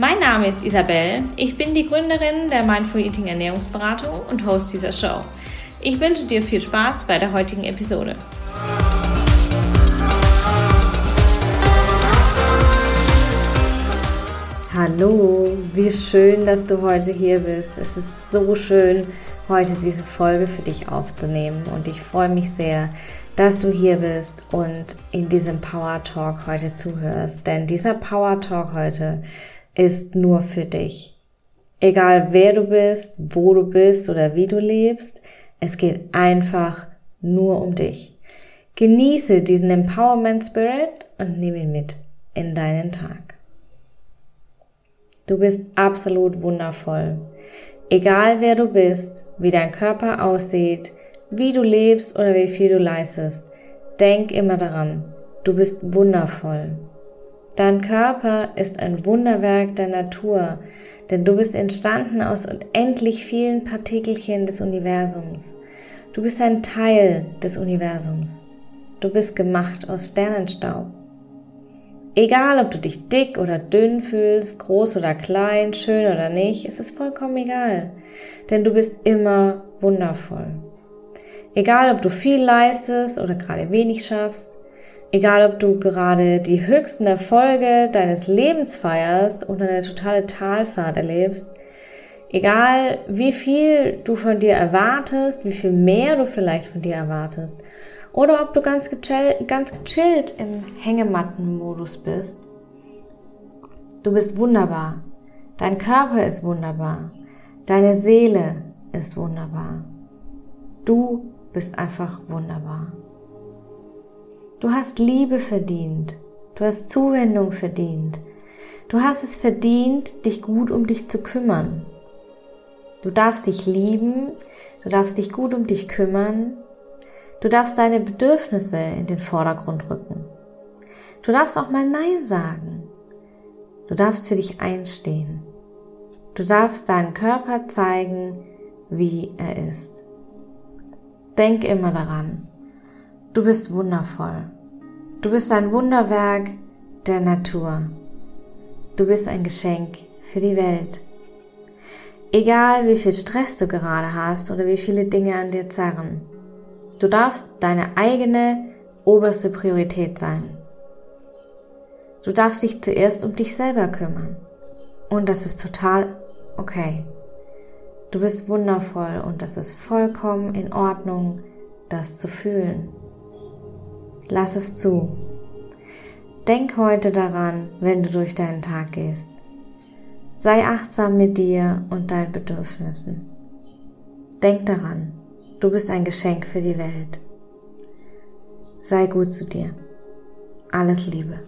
Mein Name ist Isabel. Ich bin die Gründerin der Mindful Eating Ernährungsberatung und Host dieser Show. Ich wünsche dir viel Spaß bei der heutigen Episode. Hallo, wie schön, dass du heute hier bist. Es ist so schön, heute diese Folge für dich aufzunehmen und ich freue mich sehr, dass du hier bist und in diesem Power Talk heute zuhörst. Denn dieser Power Talk heute ist nur für dich. Egal wer du bist, wo du bist oder wie du lebst, es geht einfach nur um dich. Genieße diesen Empowerment Spirit und nimm ihn mit in deinen Tag. Du bist absolut wundervoll. Egal wer du bist, wie dein Körper aussieht, wie du lebst oder wie viel du leistest, denk immer daran, du bist wundervoll. Dein Körper ist ein Wunderwerk der Natur, denn du bist entstanden aus unendlich vielen Partikelchen des Universums. Du bist ein Teil des Universums. Du bist gemacht aus Sternenstaub. Egal, ob du dich dick oder dünn fühlst, groß oder klein, schön oder nicht, es ist vollkommen egal, denn du bist immer wundervoll. Egal, ob du viel leistest oder gerade wenig schaffst, Egal, ob du gerade die höchsten Erfolge deines Lebens feierst oder eine totale Talfahrt erlebst, egal wie viel du von dir erwartest, wie viel mehr du vielleicht von dir erwartest, oder ob du ganz gechillt, ganz gechillt im Hängemattenmodus bist, du bist wunderbar. Dein Körper ist wunderbar. Deine Seele ist wunderbar. Du bist einfach wunderbar. Du hast Liebe verdient. Du hast Zuwendung verdient. Du hast es verdient, dich gut um dich zu kümmern. Du darfst dich lieben, du darfst dich gut um dich kümmern, du darfst deine Bedürfnisse in den Vordergrund rücken. Du darfst auch mal Nein sagen. Du darfst für dich einstehen. Du darfst deinen Körper zeigen, wie er ist. Denk immer daran, Du bist wundervoll. Du bist ein Wunderwerk der Natur. Du bist ein Geschenk für die Welt. Egal wie viel Stress du gerade hast oder wie viele Dinge an dir zerren, du darfst deine eigene oberste Priorität sein. Du darfst dich zuerst um dich selber kümmern. Und das ist total okay. Du bist wundervoll und das ist vollkommen in Ordnung, das zu fühlen. Lass es zu. Denk heute daran, wenn du durch deinen Tag gehst. Sei achtsam mit dir und deinen Bedürfnissen. Denk daran, du bist ein Geschenk für die Welt. Sei gut zu dir. Alles Liebe.